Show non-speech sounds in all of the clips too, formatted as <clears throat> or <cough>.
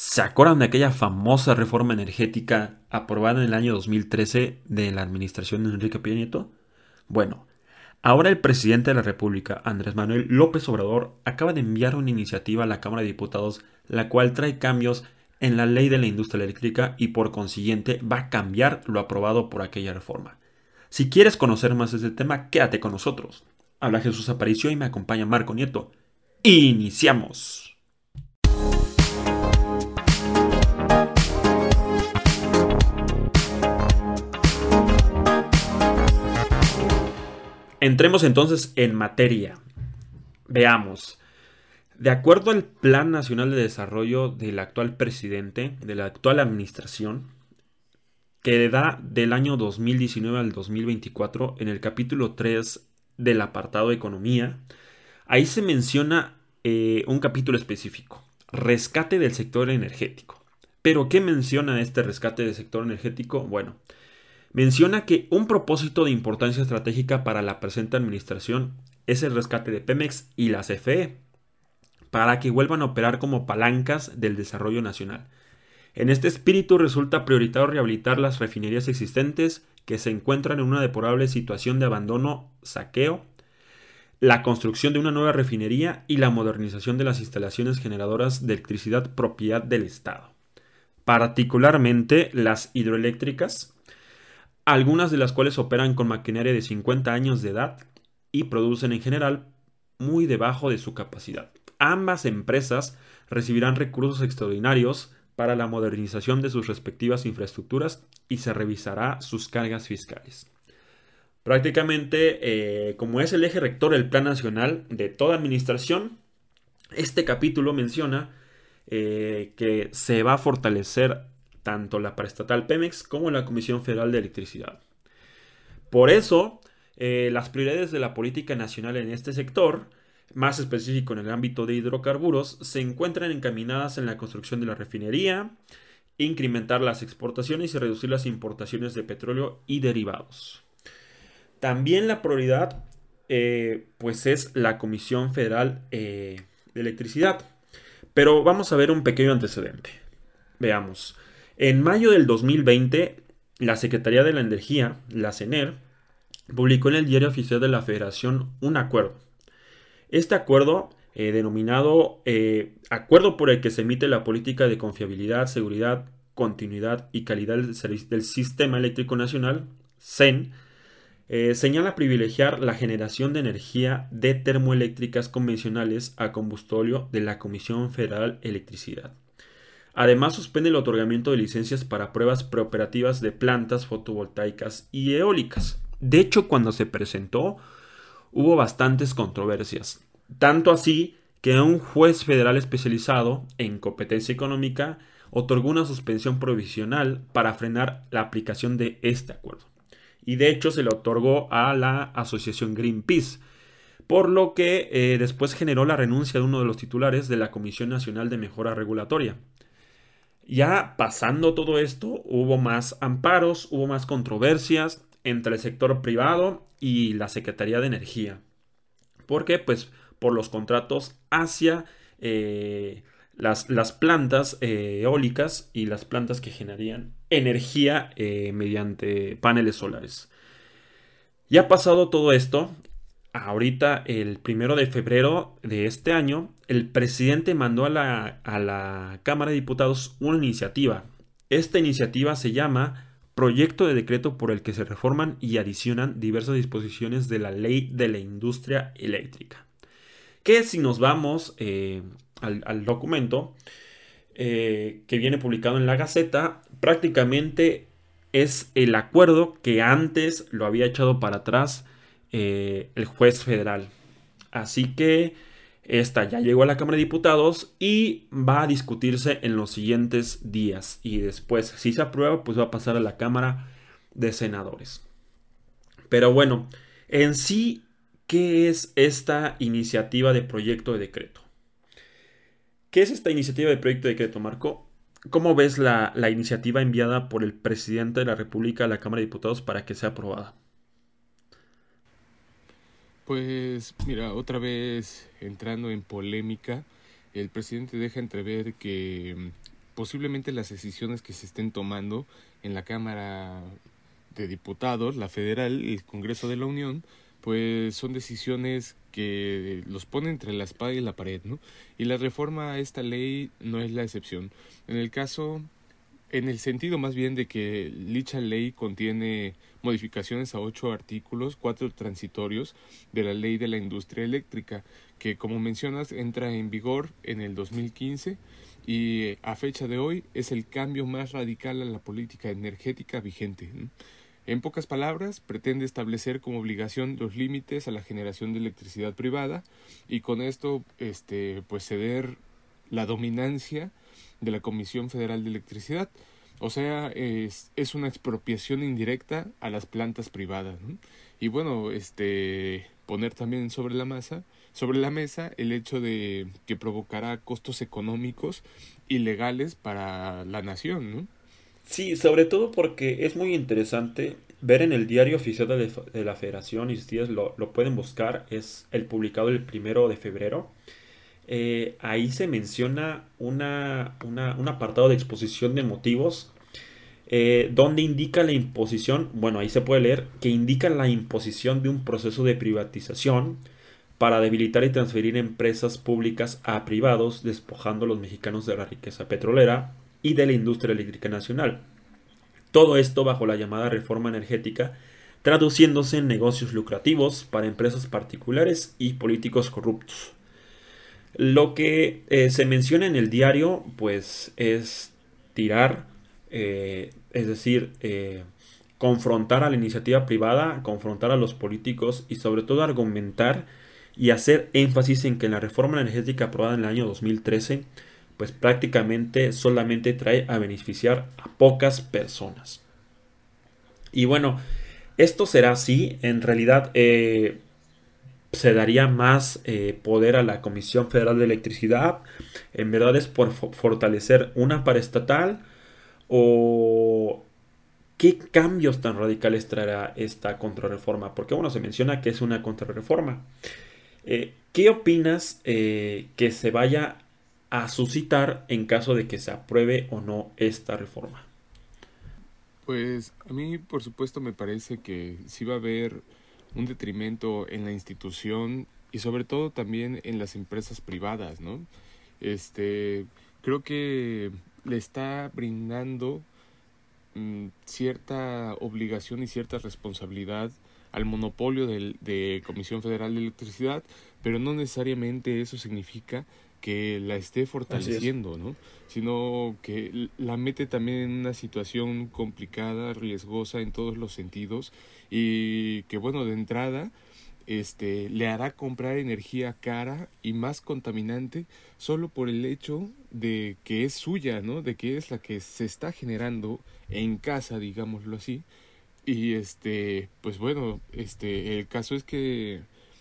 ¿Se acuerdan de aquella famosa reforma energética aprobada en el año 2013 de la administración de Enrique Peña Nieto? Bueno, ahora el presidente de la República, Andrés Manuel López Obrador, acaba de enviar una iniciativa a la Cámara de Diputados, la cual trae cambios en la ley de la industria eléctrica y por consiguiente va a cambiar lo aprobado por aquella reforma. Si quieres conocer más de este tema, quédate con nosotros. Habla Jesús Aparicio y me acompaña Marco Nieto. ¡Iniciamos! Entremos entonces en materia. Veamos. De acuerdo al Plan Nacional de Desarrollo del actual presidente, de la actual administración, que da del año 2019 al 2024, en el capítulo 3 del apartado de Economía, ahí se menciona eh, un capítulo específico, rescate del sector energético. Pero, ¿qué menciona este rescate del sector energético? Bueno, menciona que un propósito de importancia estratégica para la presente administración es el rescate de Pemex y la CFE, para que vuelvan a operar como palancas del desarrollo nacional. En este espíritu resulta prioritario rehabilitar las refinerías existentes que se encuentran en una deplorable situación de abandono, saqueo, la construcción de una nueva refinería y la modernización de las instalaciones generadoras de electricidad propiedad del Estado. Particularmente las hidroeléctricas, algunas de las cuales operan con maquinaria de 50 años de edad y producen en general muy debajo de su capacidad. Ambas empresas recibirán recursos extraordinarios para la modernización de sus respectivas infraestructuras y se revisará sus cargas fiscales. Prácticamente, eh, como es el eje rector del Plan Nacional de toda administración, este capítulo menciona eh, que se va a fortalecer tanto la paraestatal Pemex como la Comisión Federal de Electricidad. Por eso, eh, las prioridades de la política nacional en este sector más específico en el ámbito de hidrocarburos, se encuentran encaminadas en la construcción de la refinería, incrementar las exportaciones y reducir las importaciones de petróleo y derivados. También la prioridad eh, pues es la Comisión Federal eh, de Electricidad. Pero vamos a ver un pequeño antecedente. Veamos. En mayo del 2020, la Secretaría de la Energía, la CENER, publicó en el Diario Oficial de la Federación un acuerdo este acuerdo, eh, denominado eh, Acuerdo por el que se emite la política de confiabilidad, seguridad, continuidad y calidad del, Sistema Eléctrico Nacional, CEN, eh, señala privilegiar la generación de energía de termoeléctricas convencionales a combustóleo de la Comisión Federal Electricidad. Además, suspende el otorgamiento de licencias para pruebas preoperativas de plantas fotovoltaicas y eólicas. De hecho, cuando se presentó, hubo bastantes controversias. Tanto así que un juez federal especializado en competencia económica otorgó una suspensión provisional para frenar la aplicación de este acuerdo. Y de hecho se le otorgó a la asociación Greenpeace, por lo que eh, después generó la renuncia de uno de los titulares de la Comisión Nacional de Mejora Regulatoria. Ya pasando todo esto, hubo más amparos, hubo más controversias entre el sector privado y la Secretaría de Energía. ¿Por qué? Pues por los contratos hacia eh, las, plantas eh, eólicas y las plantas que generarían energía eh, mediante paneles solares. Ya pasado todo esto. Ahorita, el primero de febrero de este año, el presidente mandó a la, a la Cámara de Diputados una iniciativa. Esta iniciativa se llama proyecto de decreto por el que se reforman y adicionan diversas disposiciones de la ley de la industria eléctrica. Que si nos vamos eh, al, documento eh, que viene publicado en la Gaceta, prácticamente es el acuerdo que antes lo había echado para atrás eh, el juez federal. Así que esta ya llegó a la Cámara de Diputados y va a discutirse en los siguientes días. Y después, si se aprueba, pues va a pasar a la Cámara de Senadores. Pero bueno, en sí, ¿qué es esta iniciativa de proyecto de decreto? ¿Qué es esta iniciativa de proyecto de decreto, Marco? ¿Cómo ves la, la iniciativa enviada por el presidente de la República a la Cámara de Diputados para que sea aprobada? Pues mira, otra vez entrando en polémica, el presidente deja entrever que posiblemente las decisiones que se estén tomando en la Cámara de Diputados, la Federal y el Congreso de la Unión, pues son decisiones que los ponen entre la espada y la pared, ¿no? Y la reforma a esta ley no es la excepción. En el caso, en el sentido más bien de que dicha ley contiene modificaciones a ocho artículos, cuatro transitorios de la ley de la industria eléctrica, que como mencionas entra en vigor en el 2015 y a fecha de hoy es el cambio más radical a la política energética vigente. En pocas palabras, pretende establecer como obligación los límites a la generación de electricidad privada y con esto este, pues ceder la dominancia de la Comisión Federal de Electricidad. O sea, es, es una expropiación indirecta a las plantas privadas. Y bueno, este poner también sobre la masa, sobre la mesa el hecho de que provocará costos económicos ilegales para la nación, ¿no? Sí, sobre todo porque es muy interesante ver en el diario oficial de, la Federación, y ustedes lo, pueden buscar, es el publicado el primero de febrero. Eh, ahí se menciona una, un apartado de exposición de motivos eh, donde indica la imposición, bueno, ahí se puede leer, que indica la imposición de un proceso de privatización para debilitar y transferir empresas públicas a privados, despojando a los mexicanos de la riqueza petrolera y de la industria eléctrica nacional. Todo esto bajo la llamada reforma energética, traduciéndose en negocios lucrativos para empresas particulares y políticos corruptos. Lo que eh, se menciona en el diario, pues, es tirar, eh, es decir, eh, confrontar a la iniciativa privada, confrontar a los políticos y sobre todo argumentar y hacer énfasis en que la reforma energética aprobada en el año 2013 pues prácticamente solamente trae a beneficiar a pocas personas. Y bueno, esto será así, en realidad se daría más eh, poder a la Comisión Federal de Electricidad, en verdad es por fortalecer una paraestatal o qué cambios tan radicales traerá esta contrarreforma, porque bueno, se menciona que es una contrarreforma. Eh, ¿Qué opinas que se vaya a suscitar en caso de que se apruebe o no esta reforma? Pues a mí por supuesto me parece que sí va a haber un detrimento en la institución y sobre todo también en las empresas privadas, ¿no? Este, creo que le está brindando mm, cierta obligación y cierta responsabilidad al monopolio de, de Comisión Federal de Electricidad, pero no necesariamente eso significa que la esté fortaleciendo, ¿no? Sino que la mete también en una situación complicada, riesgosa en todos los sentidos y que bueno, de entrada este le hará comprar energía cara y más contaminante solo por el hecho de que es suya, ¿no? De que es la que se está generando en casa, digámoslo así. Y este, pues bueno, este el caso es que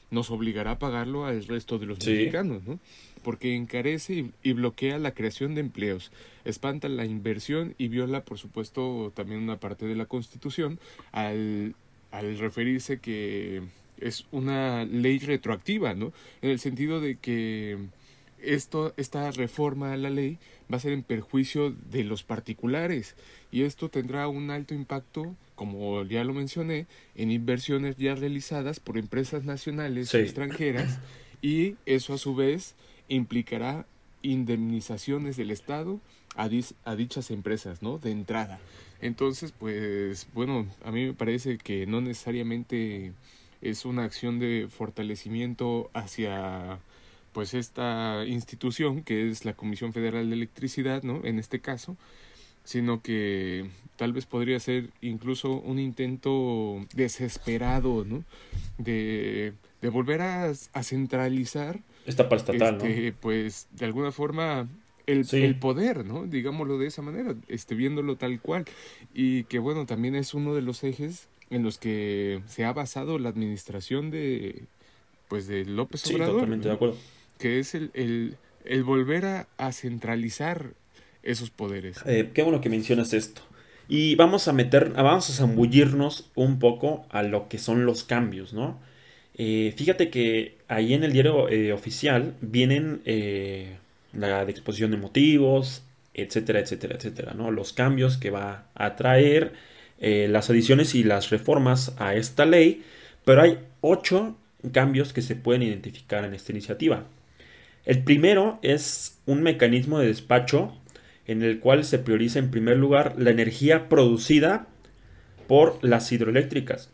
nos obligará a pagarlo al resto de los mexicanos, ¿no? porque encarece y, bloquea la creación de empleos, espanta la inversión y viola, por supuesto, también una parte de la Constitución al, al referirse que es una ley retroactiva, ¿no? En el sentido de que esto, esta reforma a la ley va a ser en perjuicio de los particulares y esto tendrá un alto impacto, como ya lo mencioné, en inversiones ya realizadas por empresas nacionales o extranjeras y eso a su vez implicará indemnizaciones del Estado a, a dichas empresas, ¿no? De entrada. Entonces, pues, bueno, a mí me parece que no necesariamente es una acción de fortalecimiento hacia pues esta institución que es la Comisión Federal de Electricidad, ¿no? En este caso, sino que tal vez podría ser incluso un intento desesperado, ¿no? De, de volver a, a centralizar esta paraestatal, este, Pues de alguna forma el, el, poder, ¿no? Digámoslo de esa manera, este, viéndolo tal cual. Y que bueno, también es uno de los ejes en los que se ha basado la administración de pues de López Obrador. totalmente de acuerdo. Que es el, el, el volver a, a, centralizar esos poderes. Eh, qué bueno que mencionas esto. Y vamos a meter, vamos a zambullirnos un poco a lo que son los cambios, ¿no? Eh, fíjate que ahí en el diario eh, oficial vienen la exposición de motivos, etcétera, etcétera, etcétera, ¿no? Los cambios que va a traer, las adiciones y las reformas a esta ley, pero hay ocho cambios que se pueden identificar en esta iniciativa. El primero es un mecanismo de despacho en el cual se prioriza en primer lugar la energía producida por las hidroeléctricas.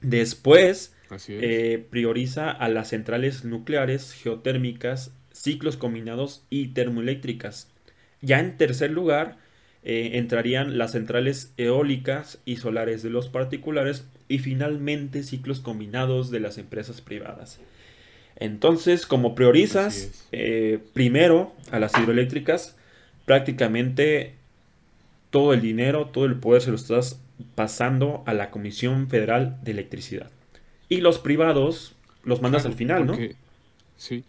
Después eh, prioriza a las centrales nucleares, geotérmicas, ciclos combinados y termoeléctricas. Ya en tercer lugar eh, entrarían las centrales eólicas y solares de los particulares y finalmente ciclos combinados de las empresas privadas. Entonces, como priorizas eh, primero a las hidroeléctricas, prácticamente todo el dinero, todo el poder se lo estás pasando a la Comisión Federal de Electricidad. Y los privados los mandas al final, ¿no? Sí.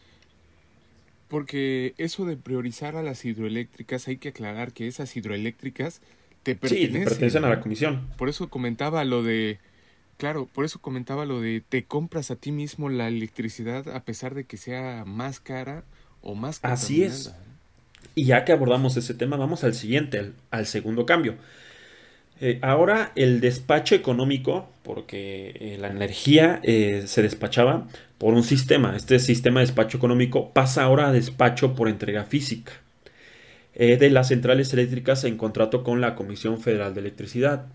Porque eso de priorizar a las hidroeléctricas, hay que aclarar que esas hidroeléctricas te pertenecen. Sí, te pertenecen a la comisión. Por eso comentaba lo de. Claro, por eso comentaba lo de te compras a ti mismo la electricidad a pesar de que sea más cara o más. Así es. Y ya que abordamos ese tema, vamos al siguiente, al segundo cambio. Eh, ahora el despacho económico, porque eh, la energía eh, se despachaba por un sistema. Este sistema de despacho económico pasa ahora a despacho por entrega física de las centrales eléctricas en contrato con la Comisión Federal de Electricidad.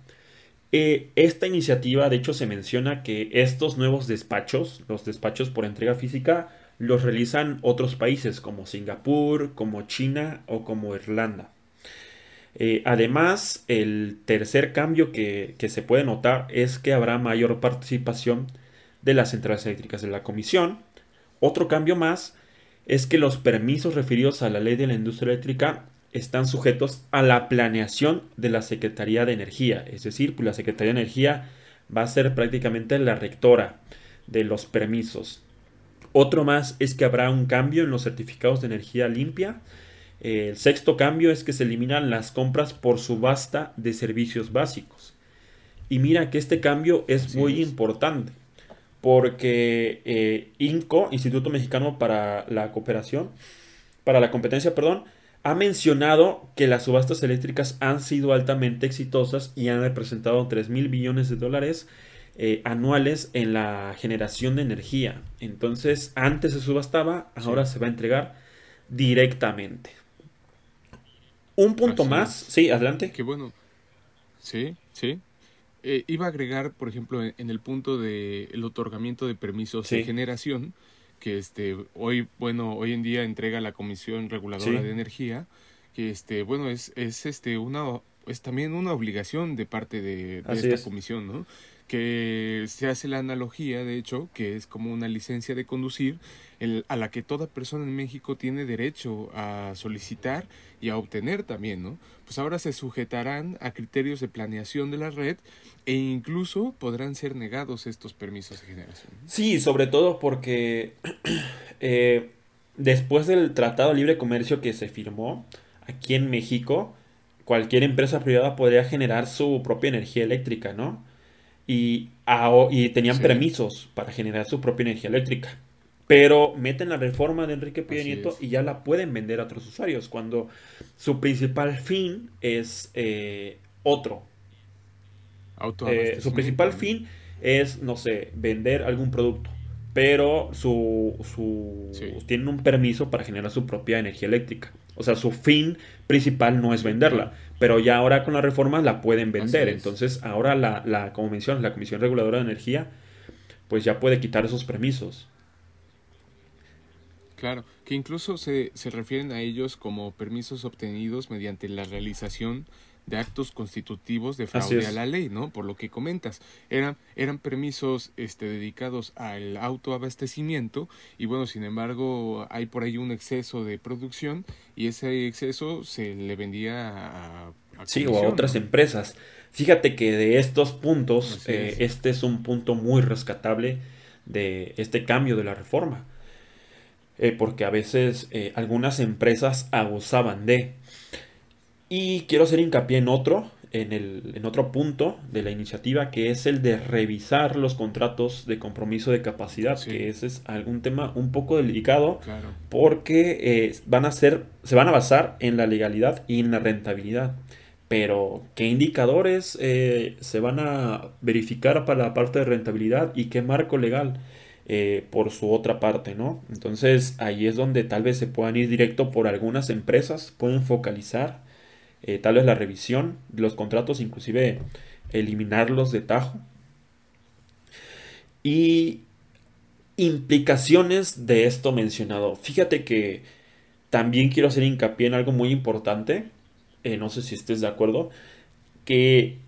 esta iniciativa, de hecho, se menciona que estos nuevos despachos, los despachos por entrega física, los realizan otros países como Singapur, como China o como Irlanda. Eh, además, el tercer cambio que, se puede notar es que habrá mayor participación de las centrales eléctricas de la comisión. Otro cambio más es que los permisos referidos a la ley de la industria eléctrica están sujetos a la planeación de la Secretaría de Energía. Es decir, pues la Secretaría de Energía va a ser prácticamente la rectora de los permisos. Otro más es que habrá un cambio en los certificados de energía limpia el sexto cambio es que se eliminan las compras por subasta de servicios básicos. Y mira que este cambio es muy importante porque eh, INCO, Instituto Mexicano para la Cooperación, para la Competencia, perdón, ha mencionado que las subastas eléctricas han sido altamente exitosas y han representado 3 mil billones de dólares eh, anuales en la generación de energía. Entonces, antes se subastaba, ahora se va a entregar directamente. Un punto más, sí, adelante. Qué bueno. Sí, sí. Eh, iba a agregar, por ejemplo, en, el punto de el otorgamiento de permisos de generación, que este hoy, bueno, hoy en día entrega la Comisión Reguladora de Energía, que este, bueno, es, es este una es también una obligación de parte de, esta comisión, ¿no? Que se hace la analogía, de hecho, que es como una licencia de conducir a la que toda persona en México tiene derecho a solicitar y a obtener también, ¿no? Pues ahora se sujetarán a criterios de planeación de la red e incluso podrán ser negados estos permisos de generación. Sí, sobre todo porque <clears throat> eh, después del Tratado de Libre Comercio que se firmó aquí en México, cualquier empresa privada podría generar su propia energía eléctrica, ¿no? Y, y tenían permisos para generar su propia energía eléctrica. Pero meten la reforma de Enrique Peña Nieto y ya la pueden vender a otros usuarios cuando su principal fin es eh, otro. Eh, su principal fin es, no sé, vender algún producto. Pero su, su tienen un permiso para generar su propia energía eléctrica. O sea, su fin principal no es venderla, pero ya ahora con la reforma la pueden vender. Entonces, ahora la, la, como mencionas, la Comisión Reguladora de Energía, pues ya puede quitar esos permisos. Claro, que incluso se, se refieren a ellos como permisos obtenidos mediante la realización de actos constitutivos de fraude a la ley, ¿no? Por lo que comentas, eran, eran permisos este, dedicados al autoabastecimiento y bueno, sin embargo, hay por ahí un exceso de producción y ese exceso se le vendía a... a sí, o a otras empresas. Fíjate que de estos puntos, eh, este es un punto muy rescatable de este cambio de la reforma. Eh, porque a veces eh, algunas empresas abusaban de y quiero hacer hincapié en otro, en, el, en otro punto de la iniciativa, que es el de revisar los contratos de compromiso de capacidad, que ese es algún tema un poco delicado, porque eh, van a ser, se van a basar en la legalidad y en la rentabilidad. Pero, ¿qué indicadores eh, se van a verificar para la parte de rentabilidad y qué marco legal eh, por su otra parte, ¿no? Entonces, ahí es donde tal vez se puedan ir directo por algunas empresas, pueden focalizar eh, tal vez la revisión de los contratos, inclusive eliminarlos de tajo. Y implicaciones de esto mencionado. Fíjate que también quiero hacer hincapié en algo muy importante, eh, no sé si estés de acuerdo, que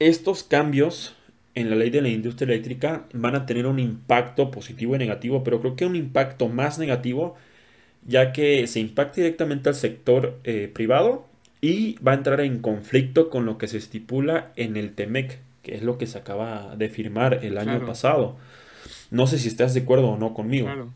estos cambios en la ley de la industria eléctrica van a tener un impacto positivo y negativo, pero creo que un impacto más negativo, ya que se impacta directamente al sector eh, privado y va a entrar en conflicto con lo que se estipula en el TEMEC, que es lo que se acaba de firmar el año pasado. No sé si estás de acuerdo o no conmigo. Claro.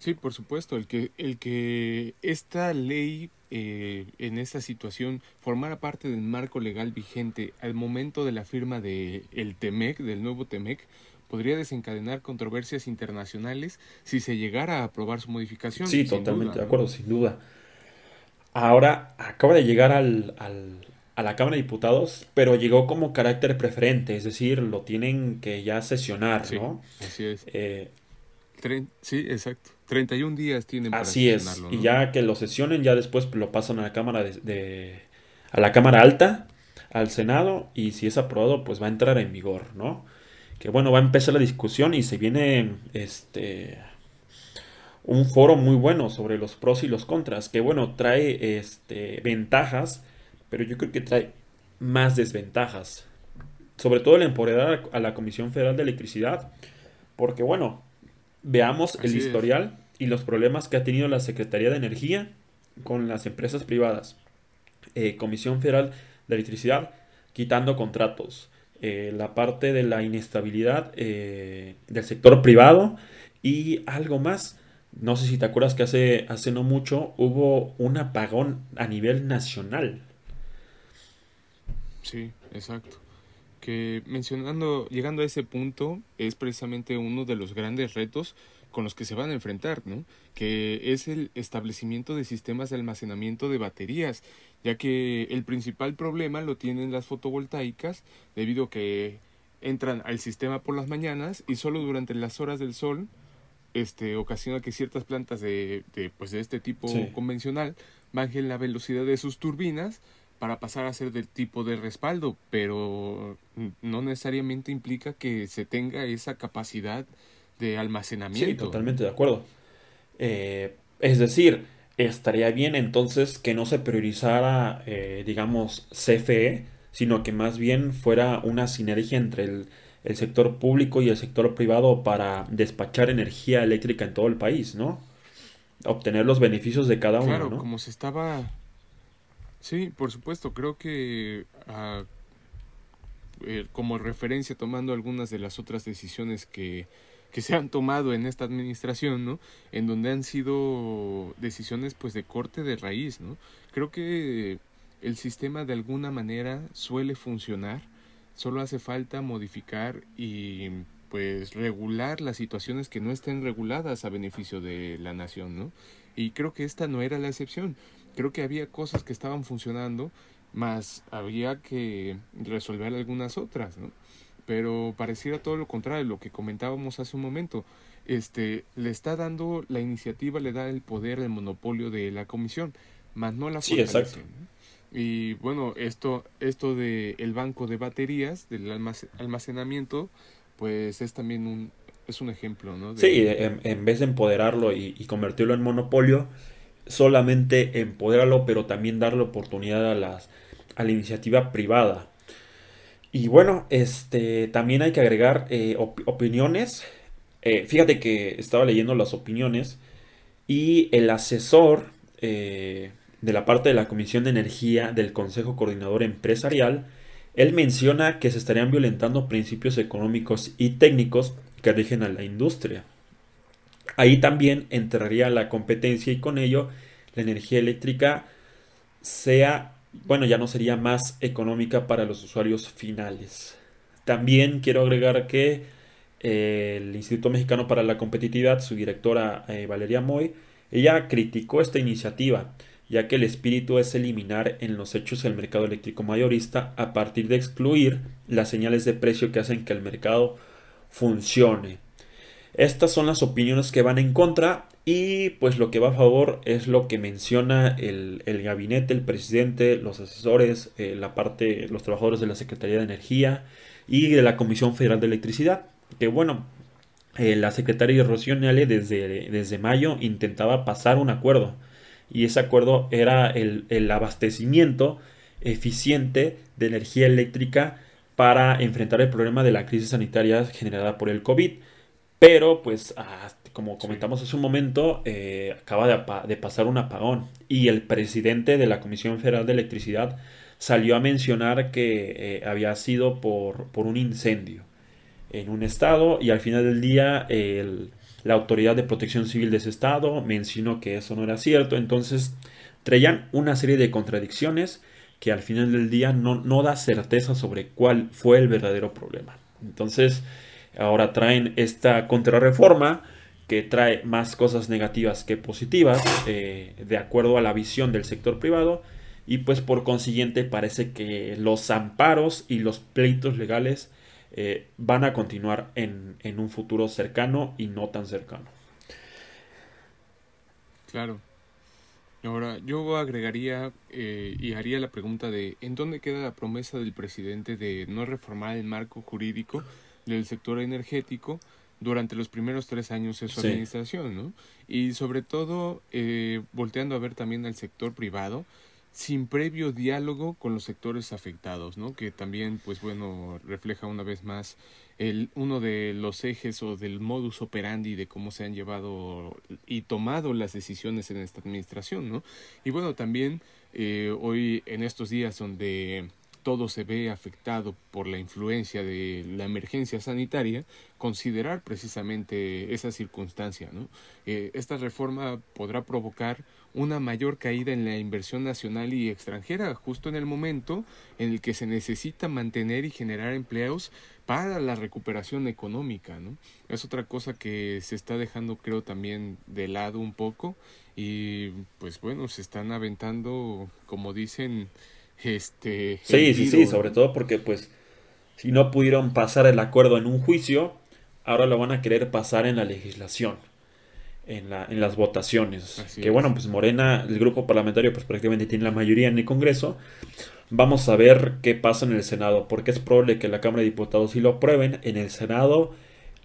Sí, por supuesto, el que, el que esta ley eh, en esta situación formara parte del marco legal vigente al momento de la firma del el TEMEC, del nuevo TEMEC, podría desencadenar controversias internacionales si se llegara a aprobar su modificación. Sí, totalmente de acuerdo, sin duda. Ahora acaba de llegar al, a la Cámara de Diputados, pero llegó como carácter preferente, es decir, lo tienen que ya sesionar, ¿no? Así es. Eh, sí, exacto. 31 días tienen para Así es. Y ya que lo sesionen, ya después lo pasan a la Cámara de, a la Cámara Alta, al Senado, y si es aprobado, pues va a entrar en vigor, ¿no? Que bueno, va a empezar la discusión y se viene este un foro muy bueno sobre los pros y los contras, que bueno, trae este, ventajas, pero yo creo que trae más desventajas. Sobre todo el empoderar a la Comisión Federal de Electricidad, porque bueno, veamos el historial y los problemas que ha tenido la Secretaría de Energía con las empresas privadas. Eh, Comisión Federal de Electricidad quitando contratos. Eh, la parte de la inestabilidad eh, del sector privado y algo más no sé si te acuerdas que hace, hace no mucho hubo un apagón a nivel nacional. Sí, exacto. Que mencionando, llegando a ese punto, es precisamente uno de los grandes retos con los que se van a enfrentar, ¿no? Que es el establecimiento de sistemas de almacenamiento de baterías, ya que el principal problema lo tienen las fotovoltaicas, debido a que entran al sistema por las mañanas y solo durante las horas del sol este, ocasiona que ciertas plantas de, de, pues de este tipo convencional bajen la velocidad de sus turbinas para pasar a ser del tipo de respaldo, pero no necesariamente implica que se tenga esa capacidad de almacenamiento. Sí, totalmente de acuerdo. Eh, es decir, estaría bien entonces que no se priorizara, eh, digamos, CFE, sino que más bien fuera una sinergia entre el el sector público y el sector privado para despachar energía eléctrica en todo el país, ¿no? Obtener los beneficios de cada uno. Claro, como se estaba. Sí, por supuesto, creo que eh, como referencia tomando algunas de las otras decisiones que, que se han tomado en esta administración, ¿no? En donde han sido decisiones pues de corte de raíz, ¿no? Creo que el sistema de alguna manera suele funcionar Solo hace falta modificar y pues regular las situaciones que no estén reguladas a beneficio de la nación, ¿no? Y creo que esta no era la excepción. Creo que había cosas que estaban funcionando, más había que resolver algunas otras, ¿no? Pero pareciera todo lo contrario, lo que comentábamos hace un momento. Este, le está dando la iniciativa, le da el poder, el monopolio de la comisión, más no la sí, exacto. Y bueno, esto, esto de el banco de baterías, del almacenamiento, pues es también un, es un ejemplo, ¿no? Sí, en, vez de empoderarlo y, convertirlo en monopolio, solamente empoderarlo, pero también darle oportunidad a, las, a la iniciativa privada. Y bueno, este, también hay que agregar eh, opiniones. Eh, fíjate que estaba leyendo las opiniones y el asesor eh, de la parte de la Comisión de Energía del Consejo Coordinador Empresarial, él menciona que se estarían violentando principios económicos y técnicos que rigen a la industria. Ahí también entraría la competencia y con ello la energía eléctrica sea bueno, ya no sería más económica para los usuarios finales. También quiero agregar que eh, el Instituto Mexicano para la Competitividad, su directora eh, Valeria Moy, ella criticó esta iniciativa, ya que el espíritu es eliminar en los hechos el mercado eléctrico mayorista a partir de excluir las señales de precio que hacen que el mercado funcione. Estas son las opiniones que van en contra y pues lo que va a favor es lo que menciona el, gabinete, el presidente, los asesores, eh, la parte, los trabajadores de la Secretaría de Energía y de la Comisión Federal de Electricidad. Que bueno, eh, la secretaria Rocío Nale desde, desde mayo intentaba pasar un acuerdo y ese acuerdo era el, el abastecimiento eficiente de energía eléctrica para enfrentar el problema de la crisis sanitaria generada por el COVID. Pero, pues, como comentamos hace un momento, eh, acaba de, pasar un apagón y el presidente de la Comisión Federal de Electricidad salió a mencionar que eh, había sido por, por, un incendio en un estado y al final del día la Autoridad de Protección Civil de ese estado mencionó que eso no era cierto. Entonces, traían una serie de contradicciones que al final del día no, no da certeza sobre cuál fue el verdadero problema. Entonces, Ahora traen esta contrarreforma que trae más cosas negativas que positivas eh, de acuerdo a la visión del sector privado y pues por consiguiente parece que los amparos y los pleitos legales eh, van a continuar en, un futuro cercano y no tan cercano. Claro. Ahora, yo agregaría eh, y haría la pregunta de ¿en dónde queda la promesa del presidente de no reformar el marco jurídico del sector energético durante los primeros tres años de su administración, ¿no? Y sobre todo, eh, volteando a ver también al sector privado, sin previo diálogo con los sectores afectados, ¿no? Que también, pues bueno, refleja una vez más el, uno de los ejes o del modus operandi de cómo se han llevado y tomado las decisiones en esta administración, ¿no? Y bueno, también eh, hoy en estos días donde todo se ve afectado por la influencia de la emergencia sanitaria, considerar precisamente esa circunstancia. ¿no? Eh, esta reforma podrá provocar una mayor caída en la inversión nacional y extranjera, justo en el momento en el que se necesita mantener y generar empleos para la recuperación económica. ¿no? Es otra cosa que se está dejando, creo, también de lado un poco y pues bueno, se están aventando, como dicen, este sí sí sí sobre todo porque pues si no pudieron pasar el acuerdo en un juicio ahora lo van a querer pasar en la legislación en, la, en las votaciones. Que bueno pues Morena el grupo parlamentario pues prácticamente tiene la mayoría en el Congreso. Vamos a ver qué pasa en el Senado porque es probable que la Cámara de Diputados sí lo aprueben. En el Senado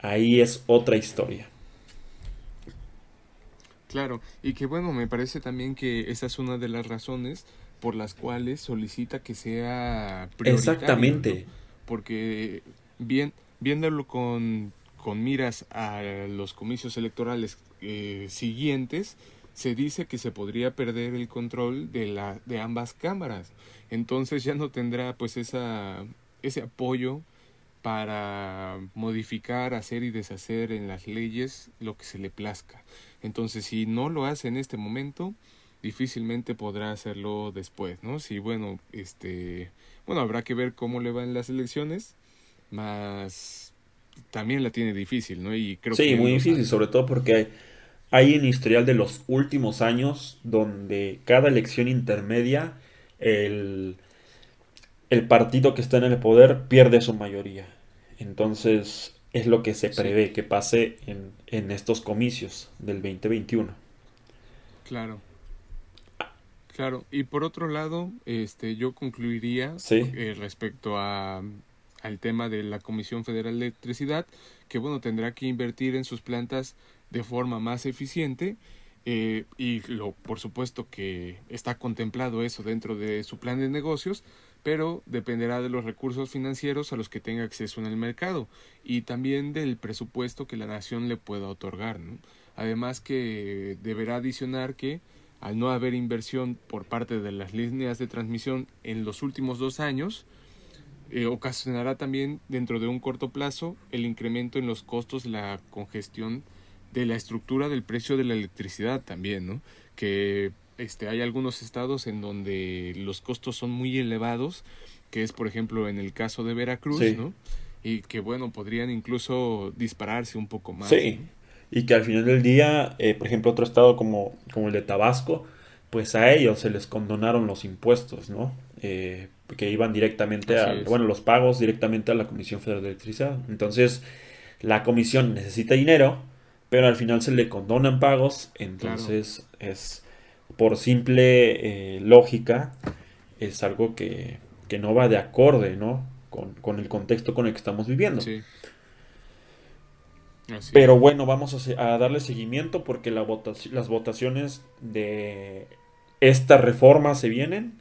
ahí es otra historia. Claro, y que bueno, me parece también que esa es una de las razones por las cuales solicita que sea prioritario. Exactamente. Porque bien, viéndolo con, con miras a los comicios electorales eh, siguientes, se dice que se podría perder el control de, la, de ambas cámaras. Entonces ya no tendrá pues esa, ese apoyo para modificar, hacer y deshacer en las leyes lo que se le plazca. Entonces, si no lo hace en este momento, difícilmente podrá hacerlo después, ¿no? Si bueno, este, bueno, habrá que ver cómo le van las elecciones, más también la tiene difícil, ¿no? Y creo sí, muy difícil, sobre todo porque hay, un historial de los últimos años donde cada elección intermedia el, el partido que está en el poder pierde su mayoría. Entonces es lo que se prevé que pase en, en estos comicios del 2021. Claro. Claro, y por otro lado, este, yo concluiría eh, respecto a, al tema de la Comisión Federal de Electricidad, que bueno, tendrá que invertir en sus plantas de forma más eficiente eh, y lo, por supuesto que está contemplado eso dentro de su plan de negocios, pero dependerá de los recursos financieros a los que tenga acceso en el mercado y también del presupuesto que la nación le pueda otorgar. Además que deberá adicionar que al no haber inversión por parte de las líneas de transmisión en los últimos dos años, eh, ocasionará también dentro de un corto plazo el incremento en los costos la congestión de la estructura del precio de la electricidad también, ¿no? Que este, hay algunos estados en donde los costos son muy elevados, que es por ejemplo en el caso de Veracruz, ¿no? Y que bueno, podrían incluso dispararse un poco más. Sí, y que al final del día, eh, por ejemplo, otro estado como, como el de Tabasco, pues a ellos se les condonaron los impuestos, ¿no? Eh, que iban directamente a, bueno, los pagos directamente a la Comisión Federal de Electricidad. Entonces, la comisión necesita dinero, pero al final se le condonan pagos, entonces es por simple eh, lógica, es algo que, que, no va de acorde, ¿no? Con, con, el contexto con el que estamos viviendo. Sí. Pero bueno, vamos a, darle seguimiento porque la las votaciones de esta reforma se vienen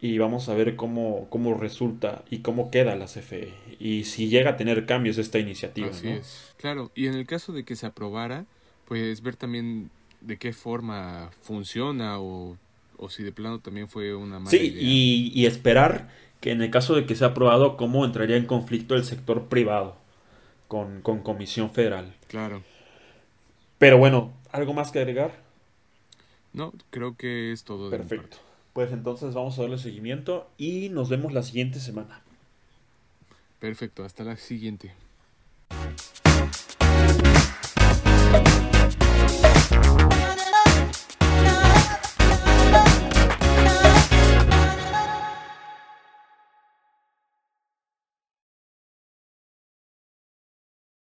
y vamos a ver cómo, cómo resulta y cómo queda la CFE y si llega a tener cambios esta iniciativa. Así es, claro. Y en el caso de que se aprobara, pues ver también de qué forma funciona o, o si de plano también fue una mala sí, Y, y esperar que en el caso de que sea aprobado, cómo entraría en conflicto el sector privado con, con Comisión Federal. Claro. Pero bueno, ¿algo más que agregar? No, creo que es todo. Perfecto. Pues entonces vamos a darle seguimiento y nos vemos la siguiente semana. Perfecto, hasta la siguiente.